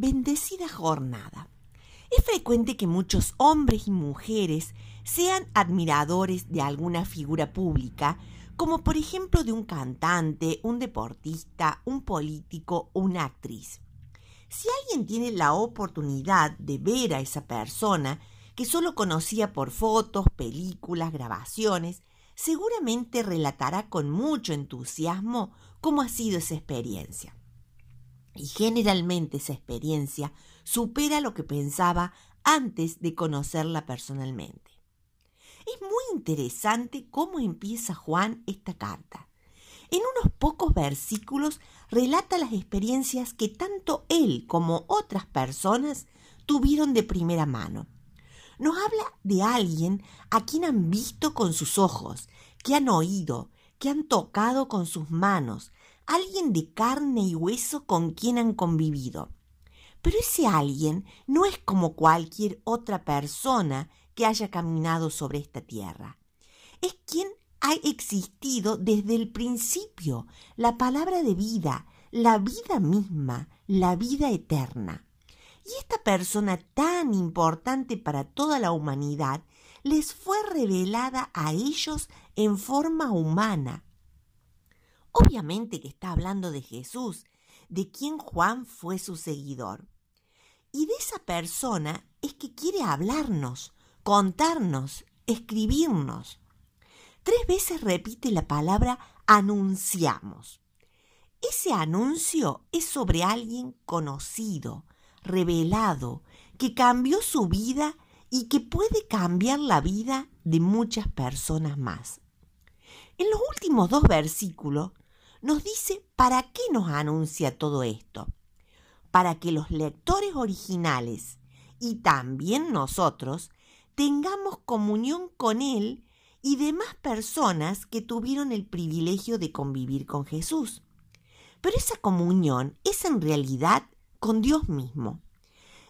Bendecida jornada. Es frecuente que muchos hombres y mujeres sean admiradores de alguna figura pública, como por ejemplo de un cantante, un deportista, un político o una actriz. Si alguien tiene la oportunidad de ver a esa persona, que solo conocía por fotos, películas, grabaciones, seguramente relatará con mucho entusiasmo cómo ha sido esa experiencia. Y generalmente esa experiencia supera lo que pensaba antes de conocerla personalmente. Es muy interesante cómo empieza Juan esta carta. En unos pocos versículos relata las experiencias que tanto él como otras personas tuvieron de primera mano. Nos habla de alguien a quien han visto con sus ojos, que han oído, que han tocado con sus manos, alguien de carne y hueso con quien han convivido. Pero ese alguien no es como cualquier otra persona que haya caminado sobre esta tierra. Es quien ha existido desde el principio, la palabra de vida, la vida misma, la vida eterna. Y esta persona tan importante para toda la humanidad les fue revelada a ellos en forma humana. Obviamente que está hablando de Jesús, de quien Juan fue su seguidor. Y de esa persona es que quiere hablarnos, contarnos, escribirnos. Tres veces repite la palabra anunciamos. Ese anuncio es sobre alguien conocido, revelado, que cambió su vida y que puede cambiar la vida de muchas personas más. En los últimos dos versículos nos dice para qué nos anuncia todo esto. Para que los lectores originales y también nosotros tengamos comunión con Él y demás personas que tuvieron el privilegio de convivir con Jesús. Pero esa comunión es en realidad con Dios mismo.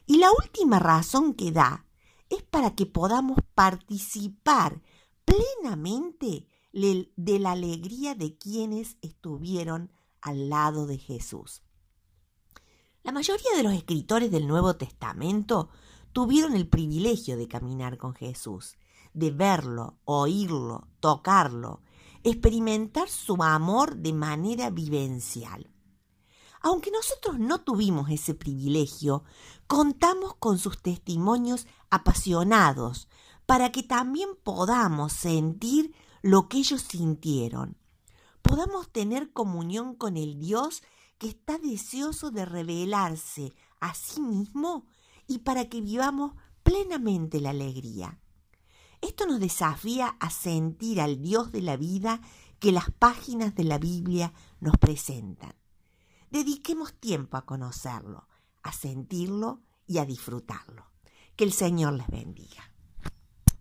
Y la última razón que da es para que podamos participar plenamente de la alegría de quienes estuvieron al lado de Jesús. La mayoría de los escritores del Nuevo Testamento tuvieron el privilegio de caminar con Jesús, de verlo, oírlo, tocarlo, experimentar su amor de manera vivencial. Aunque nosotros no tuvimos ese privilegio, contamos con sus testimonios apasionados para que también podamos sentir lo que ellos sintieron, podamos tener comunión con el Dios que está deseoso de revelarse a sí mismo y para que vivamos plenamente la alegría. Esto nos desafía a sentir al Dios de la vida que las páginas de la Biblia nos presentan. Dediquemos tiempo a conocerlo, a sentirlo y a disfrutarlo. Que el Señor les bendiga.